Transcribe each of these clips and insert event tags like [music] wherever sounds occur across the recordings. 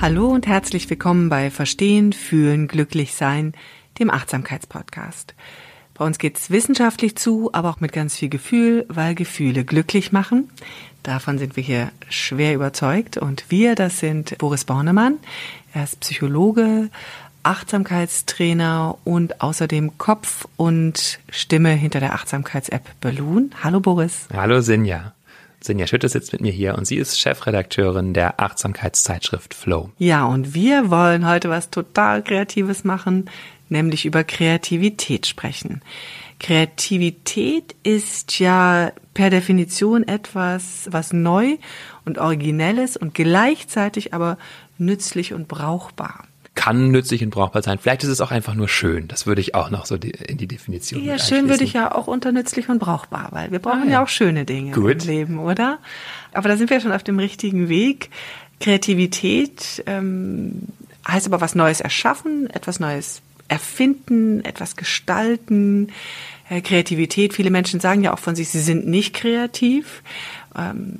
Hallo und herzlich willkommen bei Verstehen, Fühlen, Glücklich Sein, dem Achtsamkeitspodcast. Bei uns geht's wissenschaftlich zu, aber auch mit ganz viel Gefühl, weil Gefühle glücklich machen. Davon sind wir hier schwer überzeugt. Und wir, das sind Boris Bornemann. Er ist Psychologe, Achtsamkeitstrainer und außerdem Kopf und Stimme hinter der Achtsamkeits-App Balloon. Hallo Boris. Hallo Sinja. Sinja Schütte sitzt mit mir hier und sie ist Chefredakteurin der Achtsamkeitszeitschrift Flow. Ja, und wir wollen heute was total Kreatives machen, nämlich über Kreativität sprechen. Kreativität ist ja per Definition etwas, was neu und originell ist und gleichzeitig aber nützlich und brauchbar kann nützlich und brauchbar sein. Vielleicht ist es auch einfach nur schön. Das würde ich auch noch so in die Definition Ja, schön würde ich ja auch unter nützlich und brauchbar, weil wir brauchen ah, ja. ja. auch schöne Dinge Gut. im Leben, oder? Aber da sind wir schon auf dem richtigen Weg. Kreativität ähm, heißt aber was Neues erschaffen, etwas Neues erfinden, etwas gestalten. Äh, Kreativität, viele Menschen sagen ja auch von sich, sie sind nicht kreativ. Ähm,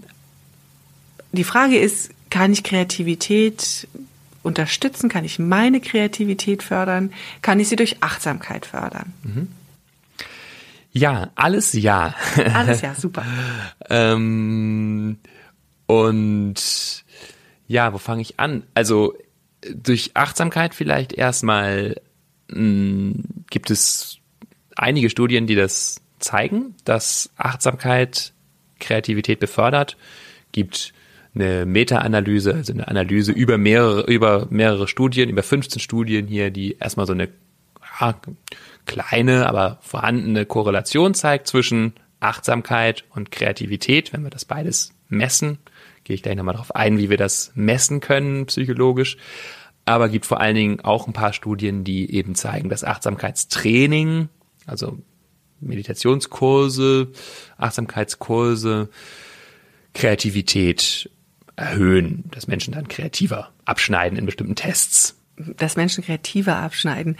die Frage ist, kann ich Kreativität unterstützen? Kann ich meine Kreativität fördern? Kann ich sie durch Achtsamkeit fördern? Mhm. Ja, alles ja. [laughs] Alles ja, super. ähm, und ja, wo fange ich an? Also durch Achtsamkeit vielleicht erstmal hm, gibt es einige Studien, die das zeigen, dass Achtsamkeit Kreativität befördert. Gibt eine Meta-Analyse, also eine Analyse über mehrere, über mehrere Studien, über 15 Studien hier, die erstmal so eine ja, kleine, aber vorhandene Korrelation zeigt zwischen Achtsamkeit und Kreativität, wenn wir das beides messen. Gehe ich gleich nochmal darauf ein, wie wir das messen können, psychologisch. Aber gibt vor allen Dingen auch ein paar Studien, die eben zeigen, dass Achtsamkeitstraining, also Meditationskurse, Achtsamkeitskurse, Kreativität erhöhen, dass Menschen dann kreativer abschneiden in bestimmten Tests. Dass Menschen kreativer abschneiden.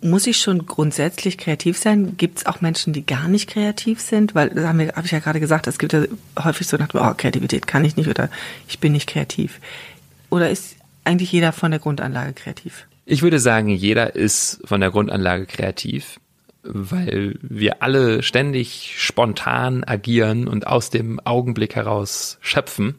Muss ich schon grundsätzlich kreativ sein? Gibt es auch Menschen, die gar nicht kreativ sind? Weil, da habe hab ich ja gerade gesagt, es gibt ja häufig so nach, oh, Kreativität kann ich nicht oder ich bin nicht kreativ. Oder ist eigentlich jeder von der Grundanlage kreativ? Ich würde sagen, jeder ist von der Grundanlage kreativ weil wir alle ständig spontan agieren und aus dem Augenblick heraus schöpfen.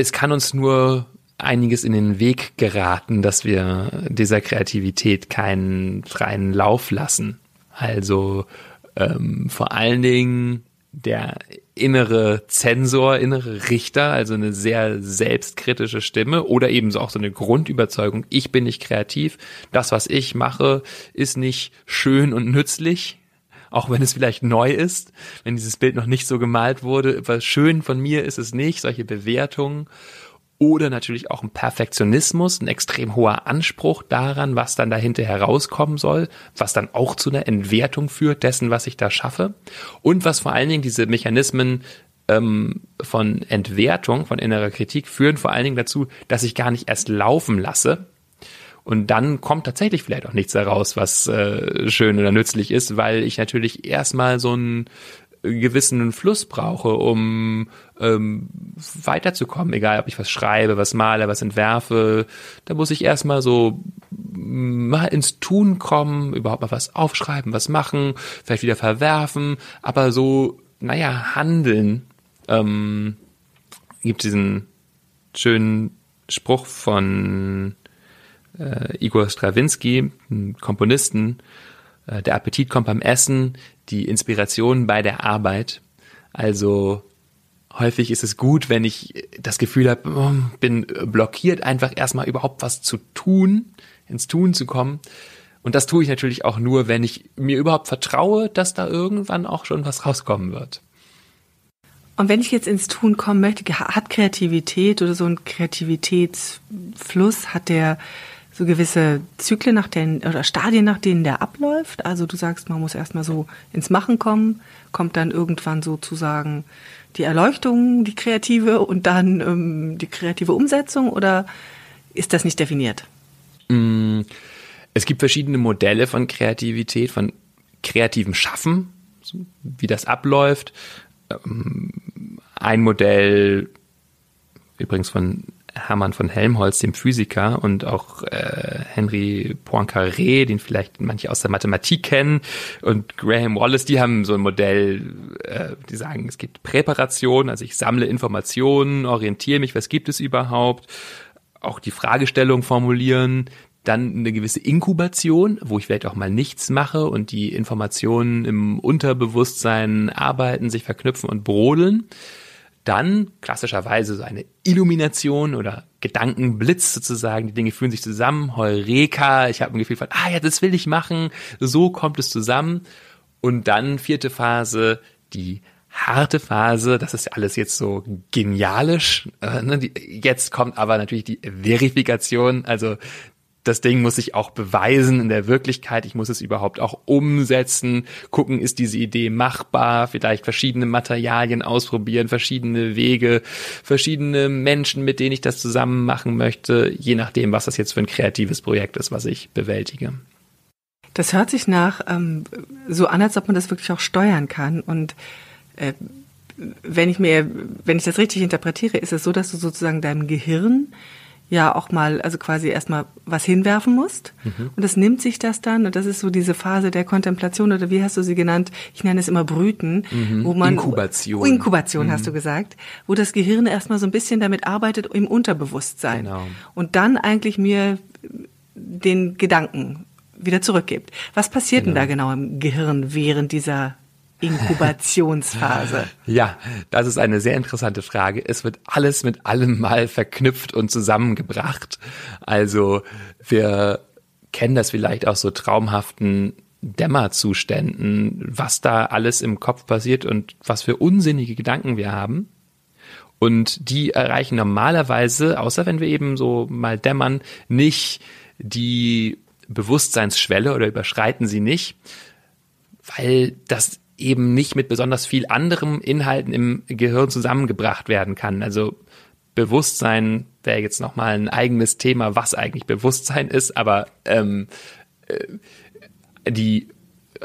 Es kann uns nur einiges in den Weg geraten, dass wir dieser Kreativität keinen freien Lauf lassen. Also ähm, vor allen Dingen der innere Zensor, innere Richter, also eine sehr selbstkritische Stimme oder eben auch so eine Grundüberzeugung, ich bin nicht kreativ, das, was ich mache, ist nicht schön und nützlich, auch wenn es vielleicht neu ist, wenn dieses Bild noch nicht so gemalt wurde, was schön von mir ist es nicht, solche Bewertungen oder natürlich auch ein Perfektionismus, ein extrem hoher Anspruch daran, was dann dahinter herauskommen soll, was dann auch zu einer Entwertung führt dessen, was ich da schaffe. Und was vor allen Dingen diese Mechanismen ähm, von Entwertung, von innerer Kritik führen vor allen Dingen dazu, dass ich gar nicht erst laufen lasse, und dann kommt tatsächlich vielleicht auch nichts heraus, was äh, schön oder nützlich ist, weil ich natürlich erstmal so einen gewissen Fluss brauche, um ähm, weiterzukommen, egal ob ich was schreibe, was male, was entwerfe, da muss ich erstmal so mal ins Tun kommen, überhaupt mal was aufschreiben, was machen, vielleicht wieder verwerfen, aber so, naja, handeln. Ähm, gibt diesen schönen Spruch von äh, Igor Strawinski, Komponisten, äh, der Appetit kommt beim Essen, die Inspiration bei der Arbeit. Also häufig ist es gut, wenn ich das Gefühl habe, oh, bin blockiert, einfach erstmal überhaupt was zu tun, ins Tun zu kommen. Und das tue ich natürlich auch nur, wenn ich mir überhaupt vertraue, dass da irgendwann auch schon was rauskommen wird. Und wenn ich jetzt ins Tun kommen möchte, hat Kreativität oder so ein Kreativitätsfluss, hat der so gewisse Zyklen nach denen oder Stadien, nach denen der abläuft? Also du sagst, man muss erstmal so ins Machen kommen, kommt dann irgendwann sozusagen die Erleuchtung, die kreative und dann ähm, die kreative Umsetzung oder ist das nicht definiert? Mm, es gibt verschiedene Modelle von Kreativität, von kreativem Schaffen, wie das abläuft. Ähm, ein Modell übrigens von Hermann von Helmholtz, dem Physiker, und auch äh, Henry Poincaré, den vielleicht manche aus der Mathematik kennen, und Graham Wallace, die haben so ein Modell, äh, die sagen, es gibt Präparation, also ich sammle Informationen, orientiere mich, was gibt es überhaupt, auch die Fragestellung formulieren, dann eine gewisse Inkubation, wo ich vielleicht auch mal nichts mache und die Informationen im Unterbewusstsein arbeiten, sich verknüpfen und brodeln. Dann klassischerweise so eine Illumination oder Gedankenblitz sozusagen. Die Dinge fühlen sich zusammen. Heureka, ich habe ein Gefühl von, ah ja, das will ich machen. So kommt es zusammen. Und dann vierte Phase, die harte Phase, das ist ja alles jetzt so genialisch. Äh, ne? jetzt kommt aber natürlich die Verifikation, also das Ding muss sich auch beweisen in der Wirklichkeit. Ich muss es überhaupt auch umsetzen, gucken, ist diese Idee machbar, vielleicht verschiedene Materialien ausprobieren, verschiedene Wege, verschiedene Menschen, mit denen ich das zusammen machen möchte, je nachdem, was das jetzt für ein kreatives Projekt ist, was ich bewältige. Das hört sich nach ähm, so an, als ob man das wirklich auch steuern kann. Und äh, wenn ich mir, wenn ich das richtig interpretiere, ist es so, dass du sozusagen deinem Gehirn ja auch mal, also quasi erstmal was hinwerfen musst. Mhm. Und das nimmt sich das dann, und das ist so diese Phase der Kontemplation, oder wie hast du sie genannt? Ich nenne es immer Brüten, mhm. wo man. Inkubation. Inkubation mhm. hast du gesagt, wo das Gehirn erstmal so ein bisschen damit arbeitet im Unterbewusstsein. Genau. Und dann eigentlich mir den Gedanken wieder zurückgibt. Was passiert genau. denn da genau im Gehirn während dieser Inkubationsphase? [laughs] Ja, das ist eine sehr interessante Frage. Es wird alles mit allem mal verknüpft und zusammengebracht. Also wir kennen das vielleicht aus so traumhaften Dämmerzuständen, was da alles im Kopf passiert und was für unsinnige Gedanken wir haben. Und die erreichen normalerweise, außer wenn wir eben so mal dämmern, nicht die Bewusstseinsschwelle oder überschreiten sie nicht, weil das eben nicht mit besonders viel anderem Inhalten im Gehirn zusammengebracht werden kann. Also Bewusstsein wäre jetzt nochmal ein eigenes Thema, was eigentlich Bewusstsein ist, aber ähm, äh, die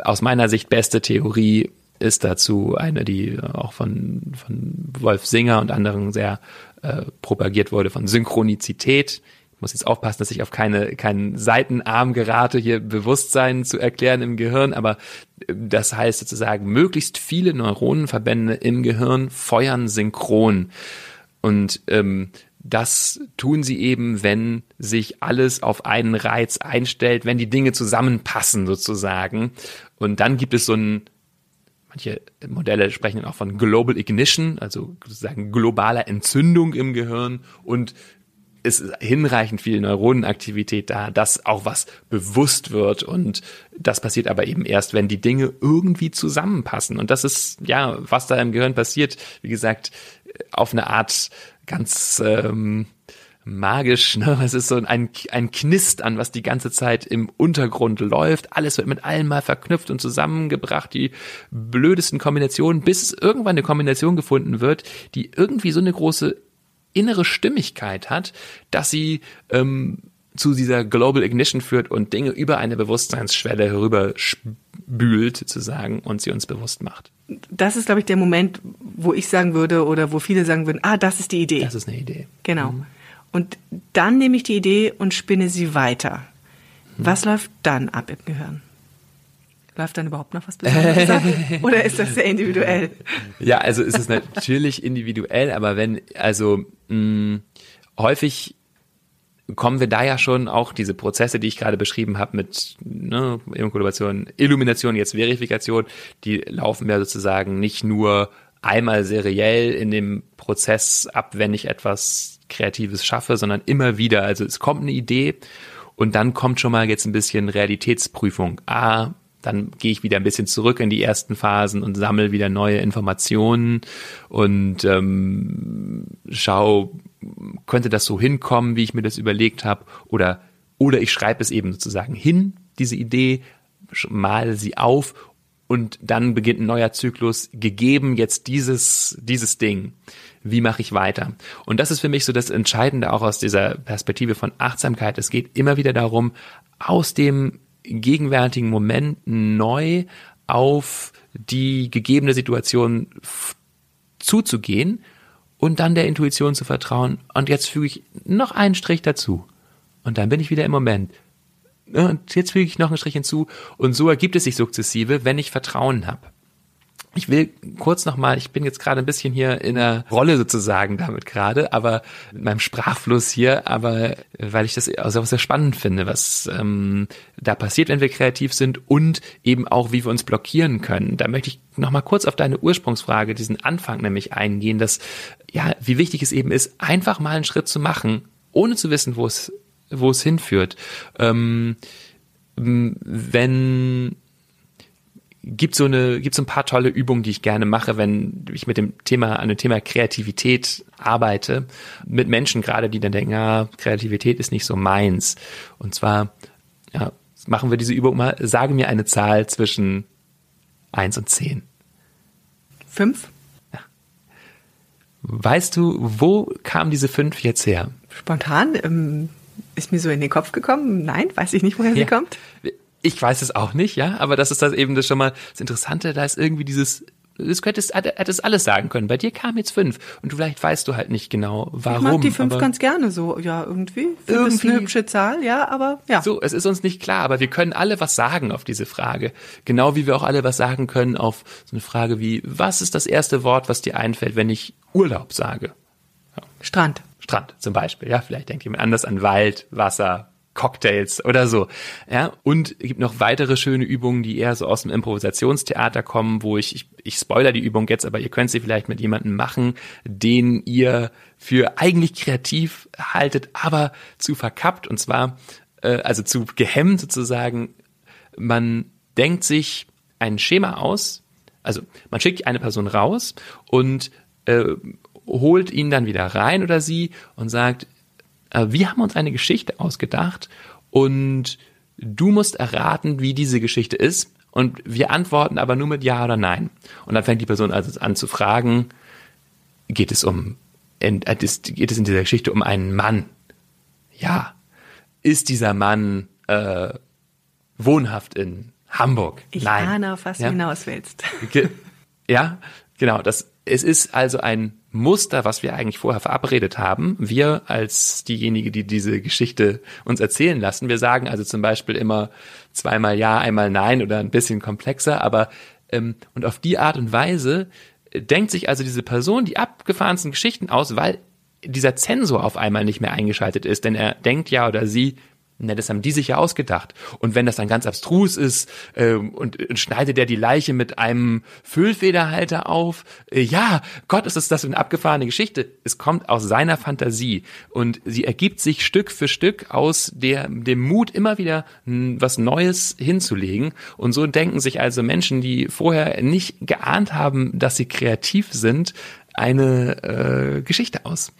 aus meiner Sicht beste Theorie ist dazu eine, die auch von, von Wolf Singer und anderen sehr äh, propagiert wurde, von Synchronizität muss jetzt aufpassen, dass ich auf keine, keinen Seitenarm gerate, hier Bewusstsein zu erklären im Gehirn, aber äh, das heißt sozusagen, möglichst viele Neuronenverbände im Gehirn feuern synchron. Und ähm, das tun sie eben, wenn sich alles auf einen Reiz einstellt, wenn die Dinge zusammenpassen sozusagen. Und dann gibt es so ein, manche Modelle sprechen auch von Global Ignition, also sozusagen globaler Entzündung im Gehirn und ist hinreichend viel Neuronenaktivität da, dass auch was bewusst wird und das passiert aber eben erst, wenn die Dinge irgendwie zusammenpassen und das ist ja, was da im Gehirn passiert, wie gesagt, auf eine Art ganz ähm, magisch, ne? [laughs] Es ist so ein, ein Knistern, was die ganze Zeit im Untergrund läuft. Alles wird mit allem mal verknüpft und zusammengebracht, die blödesten Kombinationen, bis irgendwann eine Kombination gefunden wird, die irgendwie so eine große innere Stimmigkeit hat, dass sie ähm, zu dieser Global Ignition führt und Dinge über eine Bewusstseinsschwelle herüber spült, sozusagen, und sie uns bewusst macht. Das ist, glaube ich, der Moment, wo ich sagen würde oder wo viele sagen würden, ah, das ist die Idee. Das ist eine Idee. Genau. Mhm. Und dann nehme ich die Idee und spinne sie weiter. Mhm. Was läuft dann ab im Gehirn? Läuft dann überhaupt noch was Besonderes ab? [laughs] Oder ist das sehr individuell? Ja, also ist es natürlich individuell, aber wenn, also mh, häufig kommen wir da ja schon auch diese Prozesse, die ich gerade beschrieben habe mit ne, Kollaboration, Illumination, jetzt Verifikation, die laufen ja sozusagen nicht nur einmal seriell in dem Prozess ab, wenn ich etwas Kreatives schaffe, sondern immer wieder. Also es kommt eine Idee und dann kommt schon mal jetzt ein bisschen Realitätsprüfung. Ah, dann gehe ich wieder ein bisschen zurück in die ersten Phasen und sammle wieder neue Informationen und ähm, schau, könnte das so hinkommen, wie ich mir das überlegt habe, oder oder ich schreibe es eben sozusagen hin, diese Idee, male sie auf und dann beginnt ein neuer Zyklus, gegeben jetzt dieses, dieses Ding. Wie mache ich weiter? Und das ist für mich so das Entscheidende auch aus dieser Perspektive von Achtsamkeit. Es geht immer wieder darum, aus dem gegenwärtigen Moment neu auf die gegebene Situation zuzugehen und dann der Intuition zu vertrauen. Und jetzt füge ich noch einen Strich dazu. Und dann bin ich wieder im Moment. Und jetzt füge ich noch einen Strich hinzu. Und so ergibt es sich sukzessive, wenn ich Vertrauen habe. Ich will kurz nochmal, ich bin jetzt gerade ein bisschen hier in der Rolle sozusagen damit gerade, aber mit meinem Sprachfluss hier, aber weil ich das also sehr spannend finde, was ähm, da passiert, wenn wir kreativ sind und eben auch, wie wir uns blockieren können. Da möchte ich nochmal kurz auf deine Ursprungsfrage, diesen Anfang nämlich eingehen, dass ja, wie wichtig es eben ist, einfach mal einen Schritt zu machen, ohne zu wissen, wo es, wo es hinführt. Ähm, wenn gibt so eine, gibt so ein paar tolle Übungen, die ich gerne mache, wenn ich mit dem Thema, an dem Thema Kreativität arbeite, mit Menschen gerade, die dann denken, ah, Kreativität ist nicht so meins. Und zwar, ja, machen wir diese Übung mal, sage mir eine Zahl zwischen eins und zehn. Fünf? Ja. Weißt du, wo kam diese fünf jetzt her? Spontan, ähm, ist mir so in den Kopf gekommen. Nein, weiß ich nicht, woher ja. sie kommt. Ich weiß es auch nicht, ja, aber das ist das eben das schon mal das Interessante, da ist irgendwie dieses das könntest, hättest alles sagen können. Bei dir kam jetzt fünf und du vielleicht weißt du halt nicht genau, warum. Ich mag die fünf ganz gerne so, ja, irgendwie. Fünf ist eine hübsche Zahl, ja, aber ja. So, es ist uns nicht klar, aber wir können alle was sagen auf diese Frage. Genau wie wir auch alle was sagen können auf so eine Frage wie, was ist das erste Wort, was dir einfällt, wenn ich Urlaub sage? Ja. Strand. Strand zum Beispiel, ja, vielleicht denkt jemand anders an Wald, Wasser, Cocktails oder so. Ja, und es gibt noch weitere schöne Übungen, die eher so aus dem Improvisationstheater kommen, wo ich, ich, ich spoiler die Übung jetzt, aber ihr könnt sie vielleicht mit jemandem machen, den ihr für eigentlich kreativ haltet, aber zu verkappt und zwar, äh, also zu gehemmt sozusagen. Man denkt sich ein Schema aus, also man schickt eine Person raus und äh, holt ihn dann wieder rein oder sie und sagt, wir haben uns eine Geschichte ausgedacht und du musst erraten, wie diese Geschichte ist. Und wir antworten aber nur mit Ja oder Nein. Und dann fängt die Person also an zu fragen, geht es um, äh, geht es in dieser Geschichte um einen Mann? Ja. Ist dieser Mann äh, wohnhaft in Hamburg? Ich Nein. ahne, auf was ja? du hinaus willst. Ja, genau. Das, es ist also ein Muster, was wir eigentlich vorher verabredet haben. Wir als diejenige, die diese Geschichte uns erzählen lassen. Wir sagen also zum Beispiel immer zweimal Ja, einmal Nein oder ein bisschen komplexer, aber ähm, und auf die Art und Weise denkt sich also diese Person die abgefahrensten Geschichten aus, weil dieser Zensor auf einmal nicht mehr eingeschaltet ist, denn er denkt ja oder sie, na, das haben die sich ja ausgedacht. Und wenn das dann ganz abstrus ist äh, und, und schneidet er die Leiche mit einem Füllfederhalter auf, äh, ja, Gott, ist das, das eine abgefahrene Geschichte. Es kommt aus seiner Fantasie und sie ergibt sich Stück für Stück aus der, dem Mut, immer wieder was Neues hinzulegen. Und so denken sich also Menschen, die vorher nicht geahnt haben, dass sie kreativ sind, eine äh, Geschichte aus.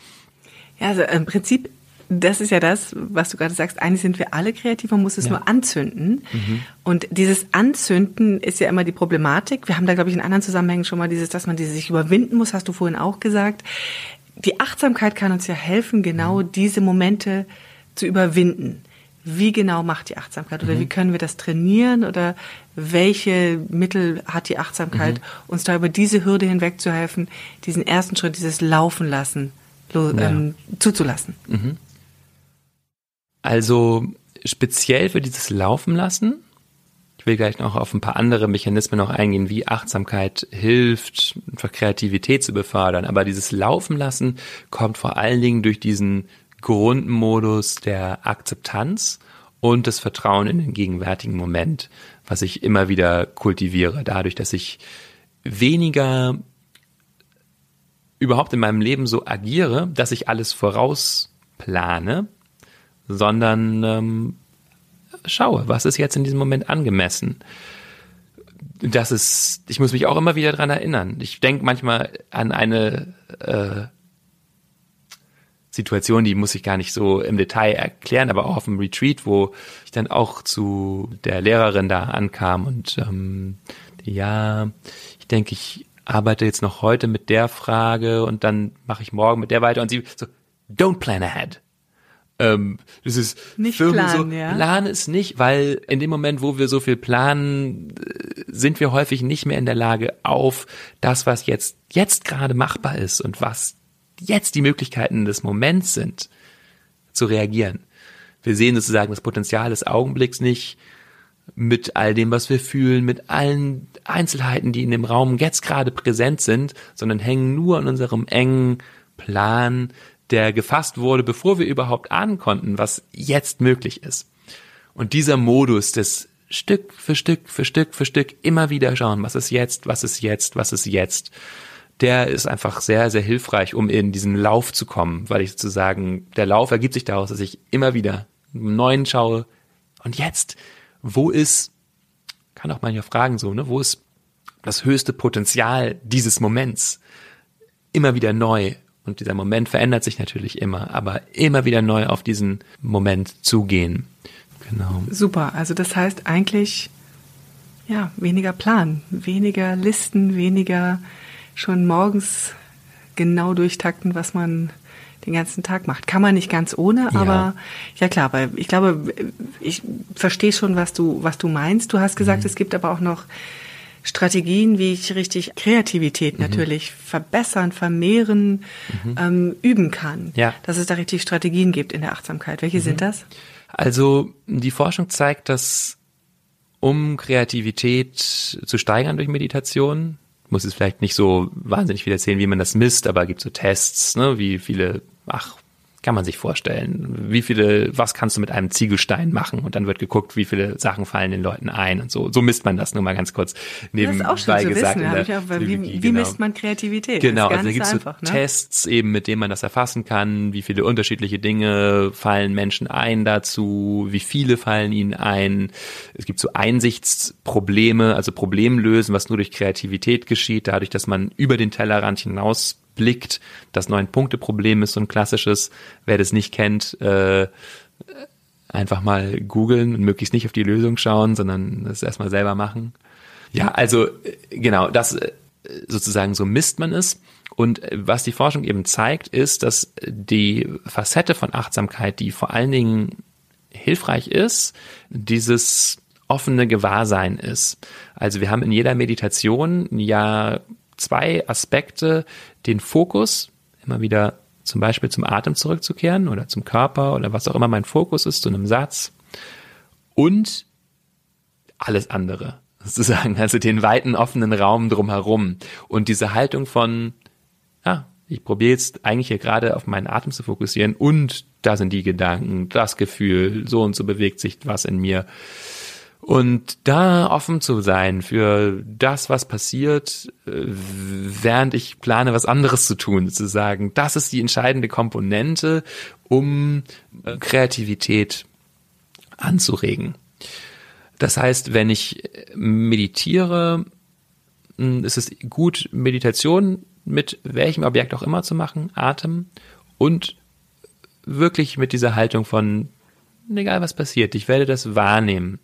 Ja, also im Prinzip das ist ja das, was du gerade sagst. Eigentlich sind wir alle kreativ, man muss es ja. nur anzünden. Mhm. Und dieses Anzünden ist ja immer die Problematik. Wir haben da, glaube ich, in anderen Zusammenhängen schon mal dieses, dass man diese sich überwinden muss, hast du vorhin auch gesagt. Die Achtsamkeit kann uns ja helfen, genau mhm. diese Momente zu überwinden. Wie genau macht die Achtsamkeit oder mhm. wie können wir das trainieren oder welche Mittel hat die Achtsamkeit, mhm. uns da über diese Hürde hinweg zu helfen, diesen ersten Schritt, dieses Laufen lassen, ja. ähm, zuzulassen? Also speziell für dieses Laufen lassen. Ich will gleich noch auf ein paar andere Mechanismen noch eingehen, wie Achtsamkeit hilft, einfach Kreativität zu befördern. Aber dieses Laufen lassen kommt vor allen Dingen durch diesen Grundmodus der Akzeptanz und das Vertrauen in den gegenwärtigen Moment, was ich immer wieder kultiviere, dadurch, dass ich weniger überhaupt in meinem Leben so agiere, dass ich alles vorausplane, sondern ähm, schaue, was ist jetzt in diesem Moment angemessen. Das ist, ich muss mich auch immer wieder dran erinnern. Ich denke manchmal an eine äh, Situation, die muss ich gar nicht so im Detail erklären, aber auch auf dem Retreat, wo ich dann auch zu der Lehrerin da ankam und ähm, ja, ich denke, ich arbeite jetzt noch heute mit der Frage und dann mache ich morgen mit der weiter und sie so, don't plan ahead. Ähm, das ist nicht Firmen planen, so, ja. plan es nicht, weil in dem Moment, wo wir so viel planen, äh, sind wir häufig nicht mehr in der Lage auf das, was jetzt, jetzt gerade machbar ist und was jetzt die Möglichkeiten des Moments sind, zu reagieren. Wir sehen sozusagen das Potenzial des Augenblicks nicht mit all dem, was wir fühlen, mit allen Einzelheiten, die in dem Raum jetzt gerade präsent sind, sondern hängen nur an unserem engen Plan, der gefasst wurde, bevor wir überhaupt ahnen konnten, was jetzt möglich ist. Und dieser Modus des Stück für Stück für Stück für Stück immer wieder schauen, was ist jetzt, was ist jetzt, was ist jetzt, der ist einfach sehr, sehr hilfreich, um in diesen Lauf zu kommen, weil ich sozusagen, der Lauf ergibt sich daraus, dass ich immer wieder einen neuen schaue. Und jetzt, wo ist, kann auch manchmal fragen so, ne, wo ist das höchste Potenzial dieses Moments? Immer wieder neu. Und dieser Moment verändert sich natürlich immer, aber immer wieder neu auf diesen Moment zugehen. Genau. Super. Also das heißt eigentlich, ja, weniger Plan, weniger Listen, weniger schon morgens genau durchtakten, was man den ganzen Tag macht. Kann man nicht ganz ohne, ja. aber ja klar, weil ich glaube, ich verstehe schon, was du, was du meinst. Du hast gesagt, mhm. es gibt aber auch noch Strategien, wie ich richtig Kreativität mhm. natürlich verbessern, vermehren, mhm. ähm, üben kann. Ja. Dass es da richtig Strategien gibt in der Achtsamkeit. Welche sind mhm. das? Also die Forschung zeigt, dass um Kreativität zu steigern durch Meditation, muss es vielleicht nicht so wahnsinnig viel erzählen, wie man das misst, aber gibt so Tests, ne, wie viele, ach, kann man sich vorstellen. Wie viele, was kannst du mit einem Ziegelstein machen? Und dann wird geguckt, wie viele Sachen fallen den Leuten ein und so. So misst man das nur mal ganz kurz nebenbei das ist auch schon gesagt. Wissen, ich auch, wie, wie genau. misst man Kreativität? Genau, also da gibt es so ne? Tests eben, mit denen man das erfassen kann. Wie viele unterschiedliche Dinge fallen Menschen ein dazu? Wie viele fallen ihnen ein? Es gibt so Einsichtsprobleme, also Problemlösen, was nur durch Kreativität geschieht, dadurch, dass man über den Tellerrand hinaus blickt. Das Neun-Punkte-Problem ist so ein klassisches. Wer das nicht kennt, äh, einfach mal googeln und möglichst nicht auf die Lösung schauen, sondern das erstmal selber machen. Ja, also genau, das äh, sozusagen so misst man es. Und was die Forschung eben zeigt, ist, dass die Facette von Achtsamkeit, die vor allen Dingen hilfreich ist, dieses offene Gewahrsein ist. Also wir haben in jeder Meditation ja zwei Aspekte, den Fokus immer wieder zum Beispiel zum Atem zurückzukehren oder zum Körper oder was auch immer mein Fokus ist, zu einem Satz und alles andere sozusagen, also den weiten offenen Raum drumherum und diese Haltung von, ja, ich probiere jetzt eigentlich hier gerade auf meinen Atem zu fokussieren und da sind die Gedanken, das Gefühl, so und so bewegt sich was in mir. Und da offen zu sein für das, was passiert, äh, während ich plane, was anderes zu tun, zu sagen, das ist die entscheidende Komponente, um äh, Kreativität anzuregen. Das heißt, wenn ich meditiere, hm, ist es gut, Meditation mit welchem Objekt auch immer zu machen, Atem und wirklich mit dieser Haltung von, egal was passiert, ich werde das wahrnehmen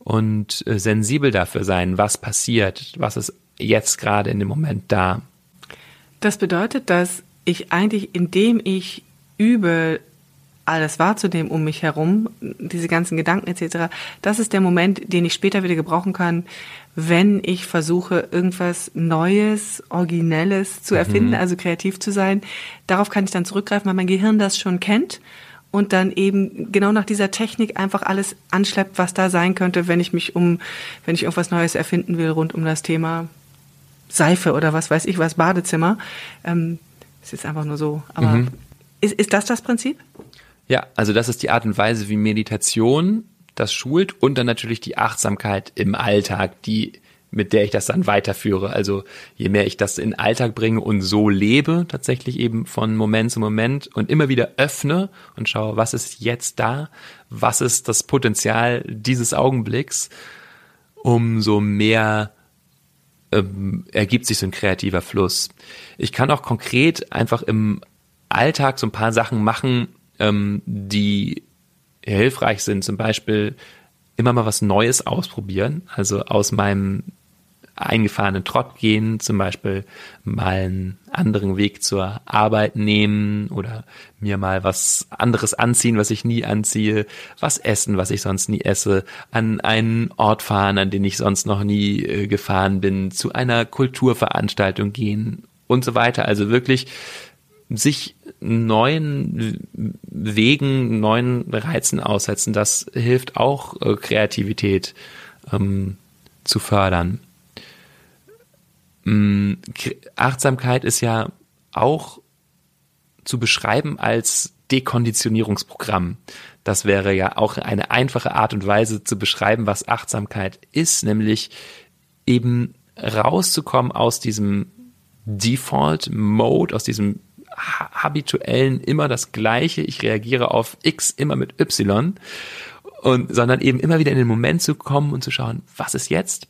und äh, sensibel dafür sein, was passiert, was ist jetzt gerade in dem Moment da. Das bedeutet, dass ich eigentlich, indem ich übe, alles wahrzunehmen um mich herum, diese ganzen Gedanken etc., das ist der Moment, den ich später wieder gebrauchen kann, wenn ich versuche, irgendwas Neues, Originelles zu erfinden, mhm. also kreativ zu sein. Darauf kann ich dann zurückgreifen, weil mein Gehirn das schon kennt und dann eben genau nach dieser Technik einfach alles anschleppt, was da sein könnte, wenn ich mich um, wenn ich irgendwas Neues erfinden will rund um das Thema Seife oder was weiß ich was, Badezimmer. Ähm, ist jetzt einfach nur so. Aber mhm. Ist, ist das das Prinzip? Ja, also das ist die Art und Weise, wie Meditation das schult und dann natürlich die Achtsamkeit im Alltag, die mit der ich das dann weiterführe. Also je mehr ich das in den Alltag bringe und so lebe, tatsächlich eben von Moment zu Moment und immer wieder öffne und schaue, was ist jetzt da, was ist das Potenzial dieses Augenblicks, umso mehr ähm, ergibt sich so ein kreativer Fluss. Ich kann auch konkret einfach im Alltag so ein paar Sachen machen, ähm, die hilfreich sind. Zum Beispiel immer mal was Neues ausprobieren. Also aus meinem eingefahrenen Trott gehen, zum Beispiel mal einen anderen Weg zur Arbeit nehmen oder mir mal was anderes anziehen, was ich nie anziehe, was essen, was ich sonst nie esse, an einen Ort fahren, an den ich sonst noch nie äh, gefahren bin, zu einer Kulturveranstaltung gehen und so weiter. Also wirklich sich neuen Wegen, neuen Reizen aussetzen, das hilft auch äh, Kreativität ähm, zu fördern. Ähm, Achtsamkeit ist ja auch zu beschreiben als Dekonditionierungsprogramm. Das wäre ja auch eine einfache Art und Weise zu beschreiben, was Achtsamkeit ist, nämlich eben rauszukommen aus diesem Default Mode, aus diesem habituellen immer das Gleiche, ich reagiere auf X immer mit Y, und, sondern eben immer wieder in den Moment zu kommen und zu schauen, was ist jetzt?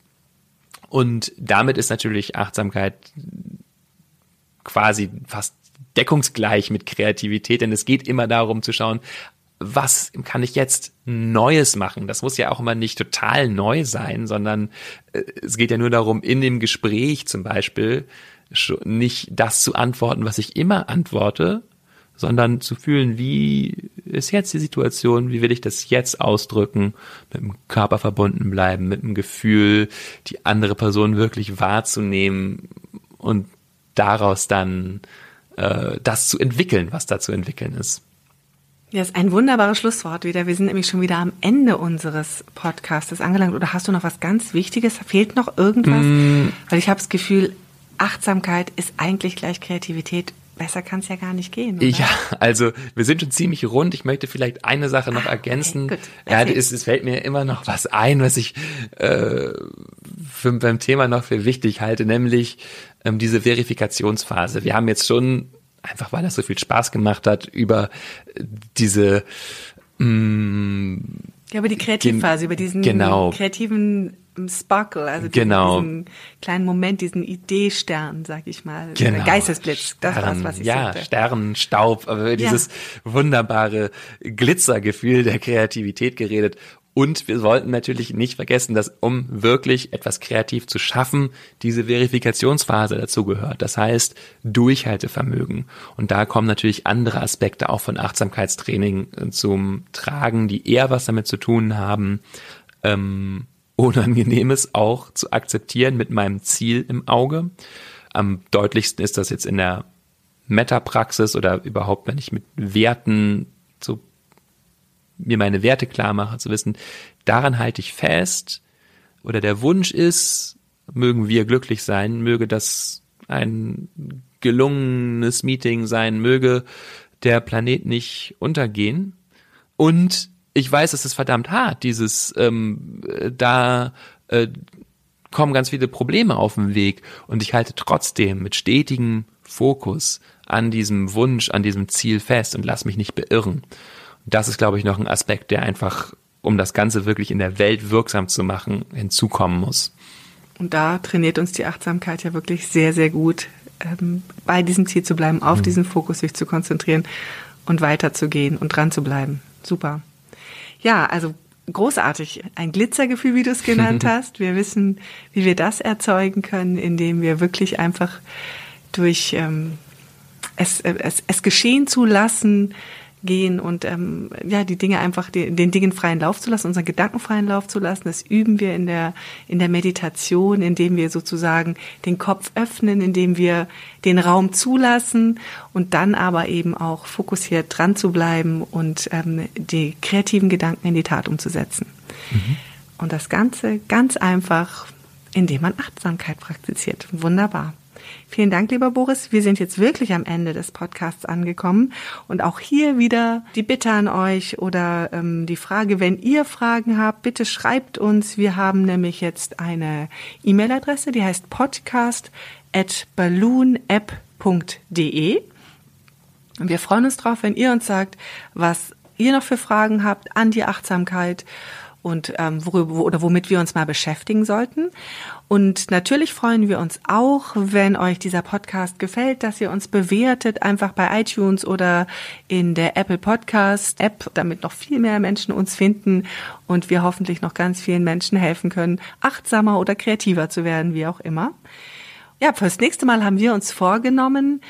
Und damit ist natürlich Achtsamkeit quasi fast deckungsgleich mit Kreativität, denn es geht immer darum zu schauen, was kann ich jetzt Neues machen? Das muss ja auch immer nicht total neu sein, sondern äh, es geht ja nur darum, in dem Gespräch zum Beispiel nicht das zu antworten, was ich immer antworte, sondern zu fühlen, wie ist jetzt die Situation, wie will ich das jetzt ausdrücken, mit dem Körper verbunden bleiben, mit dem Gefühl, die andere Person wirklich wahrzunehmen und daraus dann äh, das zu entwickeln, was da zu entwickeln ist. Ja, ist ein wunderbares Schlusswort wieder. Wir sind nämlich schon wieder am Ende unseres Podcasts angelangt. Oder hast du noch was ganz Wichtiges? Fehlt noch irgendwas? Mm. Weil ich habe das Gefühl, Achtsamkeit ist eigentlich gleich Kreativität. Besser kann es ja gar nicht gehen. Oder? Ja, also wir sind schon ziemlich rund. Ich möchte vielleicht eine Sache noch ah, ergänzen. Okay, ja, es, es, fällt mir immer noch was ein, was ich äh, für, beim Thema noch für wichtig halte, nämlich ähm, diese Verifikationsphase. Wir haben jetzt schon einfach weil das so viel Spaß gemacht hat, über diese mh, mm, ja, über die Kreativphase, über diesen genau. kreativen Sparkle, also diesen, genau. diesen kleinen Moment, diesen Ideestern, sag ich mal. Genau. Geistesblitz, das Stern, was ich Ja, sagte. Sternenstaub, aber dieses ja. wunderbare Glitzergefühl der Kreativität geredet. Und wir sollten natürlich nicht vergessen, dass um wirklich etwas kreativ zu schaffen, diese Verifikationsphase dazu gehört. Das heißt Durchhaltevermögen. Und da kommen natürlich andere Aspekte auch von Achtsamkeitstraining zum Tragen, die eher was damit zu tun haben, ähm, [laughs] Unangenehmes auch zu akzeptieren mit meinem Ziel im Auge. Am deutlichsten ist das jetzt in der Metapraxis oder überhaupt, wenn ich mit Werten so mir meine Werte klar mache, zu wissen, daran halte ich fest. Oder der Wunsch ist, mögen wir glücklich sein, möge das ein gelungenes Meeting sein, möge der Planet nicht untergehen. Und ich weiß, es ist verdammt hart, dieses, ähm, da äh, kommen ganz viele Probleme auf den Weg. Und ich halte trotzdem mit stetigem Fokus an diesem Wunsch, an diesem Ziel fest und lass mich nicht beirren. Das ist, glaube ich, noch ein Aspekt, der einfach, um das Ganze wirklich in der Welt wirksam zu machen, hinzukommen muss. Und da trainiert uns die Achtsamkeit ja wirklich sehr, sehr gut, ähm, bei diesem Ziel zu bleiben, auf mhm. diesen Fokus sich zu konzentrieren und weiterzugehen und dran zu bleiben. Super. Ja, also großartig. Ein Glitzergefühl, wie du es genannt [laughs] hast. Wir wissen, wie wir das erzeugen können, indem wir wirklich einfach durch ähm, es, es, es geschehen zu lassen, gehen und ähm, ja die Dinge einfach den, den Dingen freien Lauf zu lassen, unseren Gedanken freien Lauf zu lassen. Das üben wir in der in der Meditation, indem wir sozusagen den Kopf öffnen, indem wir den Raum zulassen und dann aber eben auch fokussiert dran zu bleiben und ähm, die kreativen Gedanken in die Tat umzusetzen. Mhm. Und das Ganze ganz einfach, indem man Achtsamkeit praktiziert. Wunderbar. Vielen Dank, lieber Boris. Wir sind jetzt wirklich am Ende des Podcasts angekommen. Und auch hier wieder die Bitte an euch oder ähm, die Frage, wenn ihr Fragen habt, bitte schreibt uns. Wir haben nämlich jetzt eine E-Mail-Adresse, die heißt podcast at balloonapp.de. Wir freuen uns drauf, wenn ihr uns sagt, was ihr noch für Fragen habt an die Achtsamkeit und ähm, worüber oder womit wir uns mal beschäftigen sollten. Und natürlich freuen wir uns auch, wenn euch dieser Podcast gefällt, dass ihr uns bewertet, einfach bei iTunes oder in der Apple Podcast App, damit noch viel mehr Menschen uns finden und wir hoffentlich noch ganz vielen Menschen helfen können, achtsamer oder kreativer zu werden, wie auch immer. Ja, fürs nächste Mal haben wir uns vorgenommen,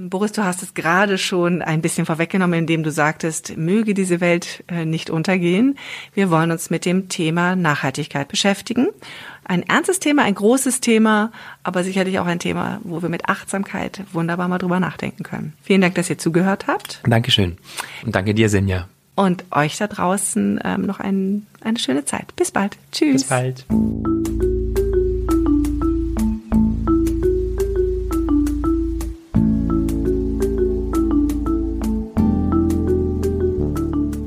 Boris, du hast es gerade schon ein bisschen vorweggenommen, indem du sagtest, möge diese Welt äh, nicht untergehen. Wir wollen uns mit dem Thema Nachhaltigkeit beschäftigen. Ein ernstes Thema, ein großes Thema, aber sicherlich auch ein Thema, wo wir mit Achtsamkeit wunderbar mal drüber nachdenken können. Vielen Dank, dass ihr zugehört habt. Dankeschön. Und danke dir, Senja. Und euch da draußen ähm, noch ein, eine schöne Zeit. Bis bald. Tschüss. Bis bald.